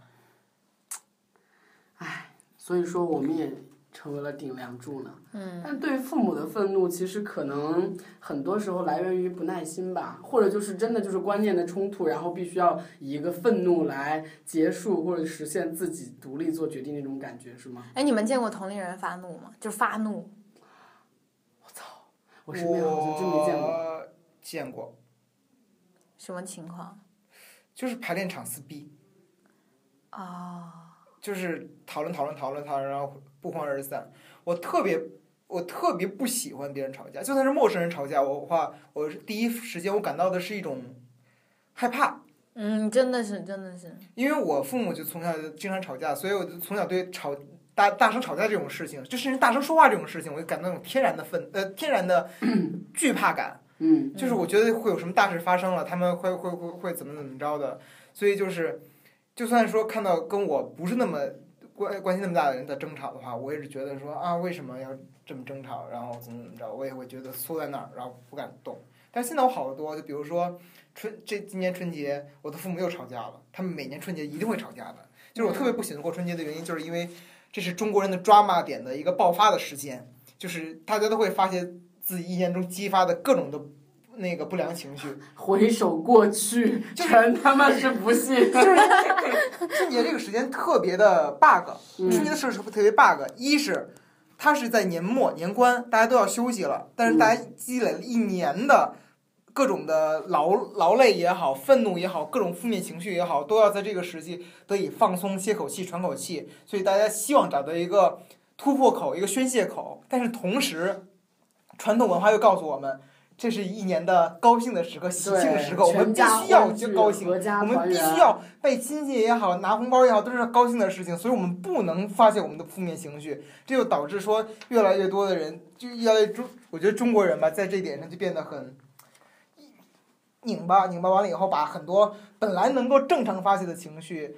所以说我们也成为了顶梁柱呢。嗯，但对于父母的愤怒，其实可能很多时候来源于不耐心吧，或者就是真的就是观念的冲突，然后必须要以一个愤怒来结束或者实现自己独立做决定那种感觉，是吗？哎，你们见过同龄人发怒吗？就发怒，我身边好像真没见过。我见过，什么情况？就是排练场撕逼。哦，就是讨论讨论讨论讨论，然后不欢而散。我特别我特别不喜欢别人吵架，就算是陌生人吵架，我话我第一时间我感到的是一种害怕，嗯，真的是，真的是，因为我父母就从小就经常吵架，所以我就从小对吵大大声吵架这种事情，就甚至大声说话这种事情，我就感到那种天然的愤呃天然的 [CLEARS THROAT] 惧怕感。嗯就是我觉得会有什么大事发生了，他们会会会会怎么怎么着的，所以就是，就算说看到跟我不是那么关关系那么大的人在争吵的话，我也是觉得说啊，为什么要这么争吵，然后怎么怎么着，我也会觉得缩在那儿，然后不敢动。但现在我好得多，就比如说春这今年春节，我的父母又吵架了，他们每年春节一定会吵架的。就是我特别不喜欢过春节的原因，就是因为这是中国人的抓马点的一个爆发的时间，就是大家都会发泄自己一年中激发的各种的那个不良情绪。[LAUGHS] 回首过去，就是全他妈是不幸。就是春节这个时间特别的 bug，嗯春节的事是特别 bug。一是它是在年末年关，大家都要休息了，但是大家积累了一年的各种的劳劳累也好，愤怒也好，各种负面情绪也好，都要在这个时期得以放松、歇口气、喘口气。所以大家希望找到一个突破口、一个宣泄口，但是同时，传统文化又告诉我们。这是一年的高兴的时刻、喜庆的时刻，我们必须要欢聚高兴，我们必须要被亲戚也好，拿红包也好，都是高兴的事情，所以我们不能发泄我们的负面情绪，这就导致说越来越多的人，就越来越中，我觉得中国人吧，在这一点上就变得很拧巴，拧巴完了以后，把很多本来能够正常发泄的情绪，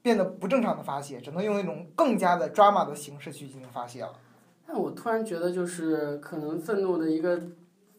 变得不正常的发泄，只能用一种更加的 drama 的形式去进行发泄了。但我突然觉得，就是可能愤怒的一个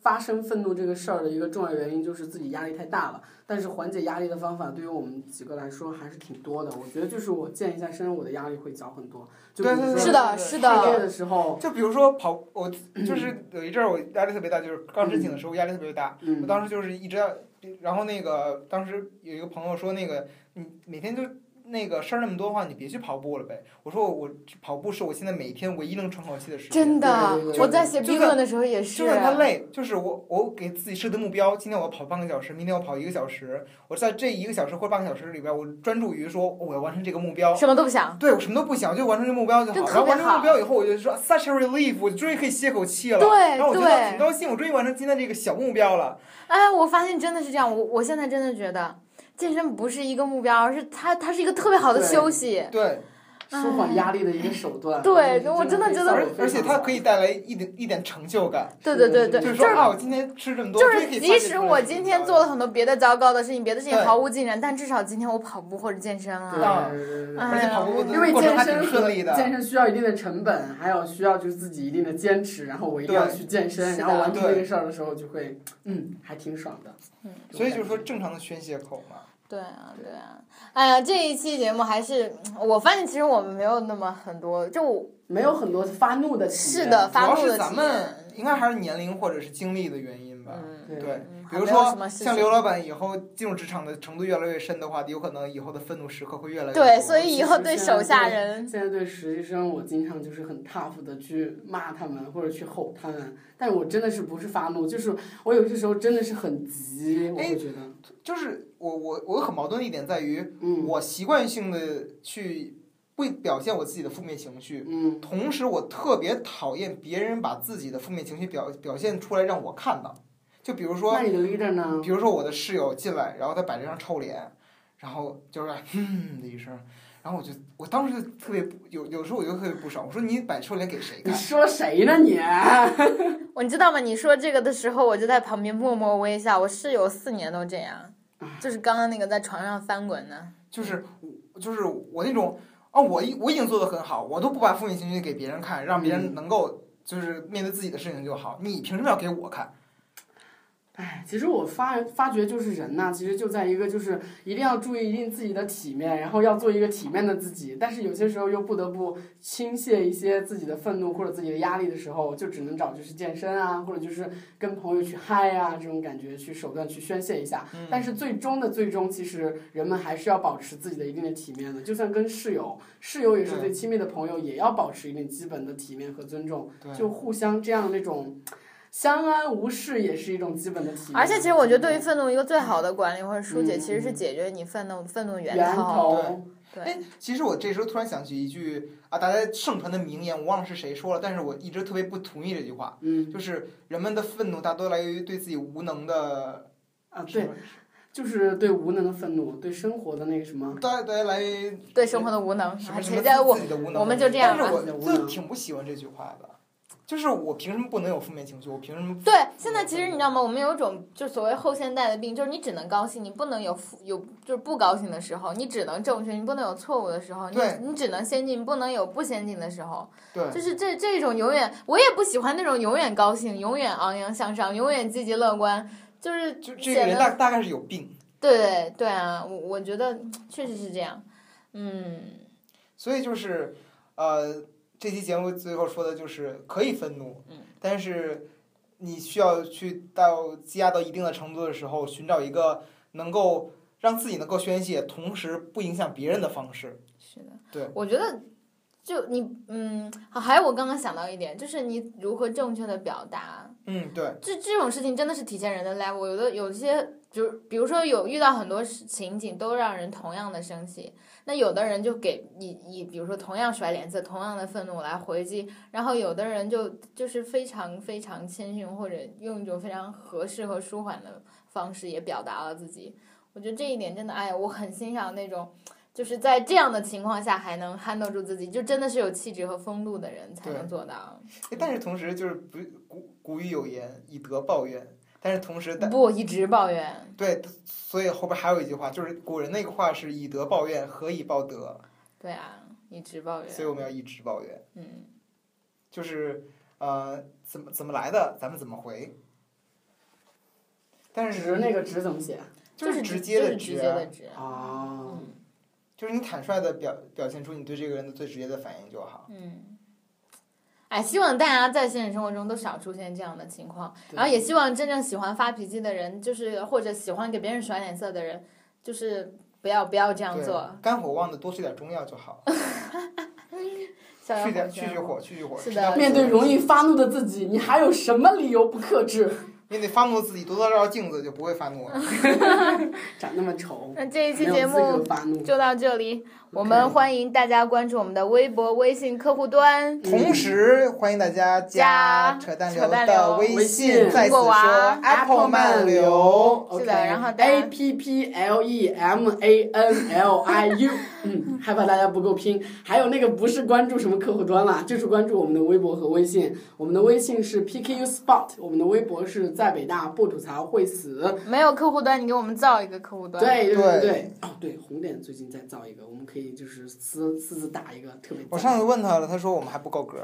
发生愤怒这个事儿的一个重要原因，就是自己压力太大了。但是缓解压力的方法，对于我们几个来说还是挺多的。我觉得就是我健一下身，我的压力会小很多。就比如说对对对是的，是的，的时候，就比如说跑，我就是有一阵儿我压力特别大，就是刚申请的时候压力特别大，我嗯，当时就是一直要，然后那个当时有一个朋友说，那个你每天就那个事儿那么多的话，你别去跑步了呗。我说我我跑步是我现在每天唯一能喘口气的时间。真的对对对，对我在写评论的时候也是就，算他累，就是我我给自己设的目标，今天我要跑半个小时，明天我跑一个小时，我在这一个小时或半个小时里边，我专注于说我要完成这个目标。什么都不想，对我什么都不想，就完成这个目标就好。真特别然后完成好目标以后，我就说 such a relief，我终于可以歇口气了。对然后我觉得挺高兴，我终于完成今天这个小目标了。哎，我发现真的是这样，我我现在真的觉得健身不是一个目标，而是它它是一个特别好的休息。对，舒缓压力的一个手段。对就我真的觉得而而且它可以带来一点一点成就感，对对对对，就是就是说啊，我今天吃这么多，就是，即使我今天做了很多别的糟糕的事情，别的事情毫无进展，但至少今天我跑步或者健身对了。对。对对哎而且跑步因为健身顺利的，健身需要一定的成本，还有需要就是自己一定的坚持，然后我一定要去健身，然后完成这个事儿的时候就会，嗯，还挺爽的。嗯。所以就是说正常的宣泄口嘛。对啊，对啊。哎呀，这一期节目还是我发现，其实我们没有那么很多，就没有很多发怒的是的，主要发怒的是咱们。应该还是年龄或者是经历的原因吧。嗯，对嗯，比如说像刘老板以后进入职场的程度越来越深的话，有可能以后的愤怒时刻会越来越多。对，所以以后对手下人，现在对实习生，我经常就是很 tough 的去骂他们或者去吼他们，但我真的是不是发怒，就是我有些时候真的是很急，我会觉得，就是我我我很矛盾的一点在于，嗯我习惯性的去会表现我自己的负面情绪，嗯同时我特别讨厌别人把自己的负面情绪表表现出来让我看到。就比如说那，你的 leader 呢？比如说我的室友进来，然后他摆这张臭脸，然后就是哼的一声，然后我就我当时就特别不有有时候我就特别不爽，我说你摆臭脸给谁看？你说谁呢你？[LAUGHS] 我你知道吗？你说这个的时候，我就在旁边默默微笑。我室友四年都这样，就是刚刚那个在床上翻滚的。就是我就是我那种啊，我已我已经做的很好，我都不把负面情绪给别人看，让别人能够就是面对自己的事情就好，你凭什么要给我看？哎，其实我发发觉就是人呐、其实就在一个就是一定要注意一定自己的体面，然后要做一个体面的自己，但是有些时候又不得不倾泻一些自己的愤怒或者自己的压力的时候，就只能找就是健身啊，或者就是跟朋友去嗨啊这种感觉去手段去宣泄一下。嗯但是最终的最终，其实人们还是要保持自己的一定的体面的，就算跟室友，室友也是最亲密的朋友，也要保持一定基本的体面和尊重，就互相这样那种。相安无事也是一种基本的体验。而且，其实我觉得对于愤怒一个最好的管理或者疏解，嗯其实是解决你愤怒愤怒源头。头，对哎，其实我这时候突然想起一句啊，大家盛传的名言，我忘了是谁说了，但是我一直特别不同意这句话，嗯就是人们的愤怒大多来源于对自己无能的啊，对，就是对无能的愤怒，对生活的那个什么，大大家来源于对生活的无能，什么什么谁在我自己的无能，我们就这样吧但是我就挺不喜欢这句话的，就是我凭什么不能有负面情绪？我凭什么？对，现在其实你知道吗？我们有一种就所谓后现代的病，就是你只能高兴，你不能有负有就是不高兴的时候，你只能正确，你不能有错误的时候，你你只能先进，不能有不先进的时候。对，就是这这种永远，我也不喜欢那种永远高兴、永远昂扬向上、永远积极乐观，就是就这个人大大概是有病。对对对啊，我我觉得确实是这样，嗯，所以就是，呃，这期节目最后说的就是可以愤怒，嗯但是你需要去到积压到一定的程度的时候，寻找一个能够让自己能够宣泄，同时不影响别人的方式。是的，对，我觉得就你嗯，好还有我刚刚想到一点，就是你如何正确的表达，嗯，对，这这种事情真的是体现人的 level。有的有些，就比如说有遇到很多情景都让人同样的生气，那有的人就给以以比如说同样甩脸色、同样的愤怒来回击，然后有的人就就是非常非常谦逊，或者用一种非常合适和舒缓的方式也表达了自己。我觉得这一点真的，哎呀，我很欣赏那种。就是在这样的情况下还能 handle 住自己，就真的是有气质和风度的人才能做到。哎但是同时就是不古古语有言，以德报怨。但是同时，但不一直抱怨，对，所以后边还有一句话，就是古人那个话是以德报怨，何以报德？对啊，一直抱怨。所以我们要一直抱怨。嗯，就是呃，怎么怎么来的，咱们怎么回。但直是那个直怎么写就是直直接的就是直接啊的直。啊？嗯就是你坦率的表表现出你对这个人的最直接的反应就好。嗯。哎，希望大家在现实生活中都少出现这样的情况，然后也希望真正喜欢发脾气的人，就是或者喜欢给别人甩脸色的人，就是不要不要这样做，，肝火旺的多吃点中药就好，[LAUGHS] 去点去去火，去去火。是的面对容易发怒的自己，你还有什么理由不克制？[LAUGHS] 面对发怒的自己，多照照镜子就不会发怒了。[LAUGHS] 长那么丑，那这一期节目。就到这里，我们欢迎大家关注我们的微博、微信客户端。同时欢迎大家加扯淡扯淡的微微信，信再次说 Apple 漫流。是的然后 A P P L E M A N L I U，嗯，害怕大家不够拼。还有那个不是关注什么客户端啦，就是关注我们的微博和微信。我们的微信是 P K U Spot，我们的微博是在北大不吐槽会死。没有客户端，你给我们造一个客户端。对对对对，哦对，红点最近在造一个，我们可以就是私私自打一个特别。我上次问他了，他说我们还不够格。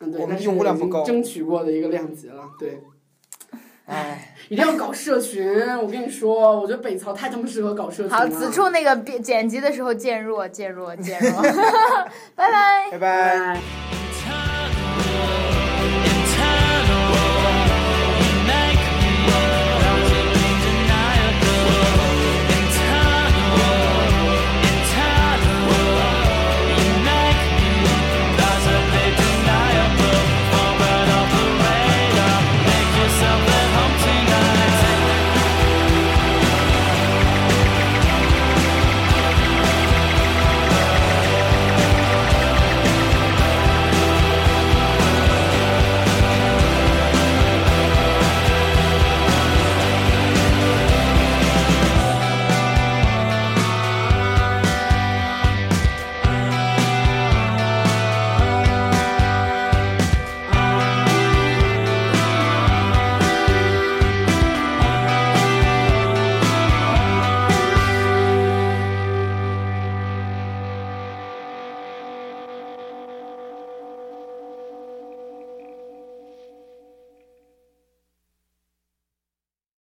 嗯对，我们用户量不够争取过的一个量级了，对。哎，一定要搞社群，我跟你说，我觉得北曹太他妈适合搞社群了。好，此处那个剪辑的时候渐弱，渐弱，渐弱。[LAUGHS] 拜拜。拜拜。拜拜。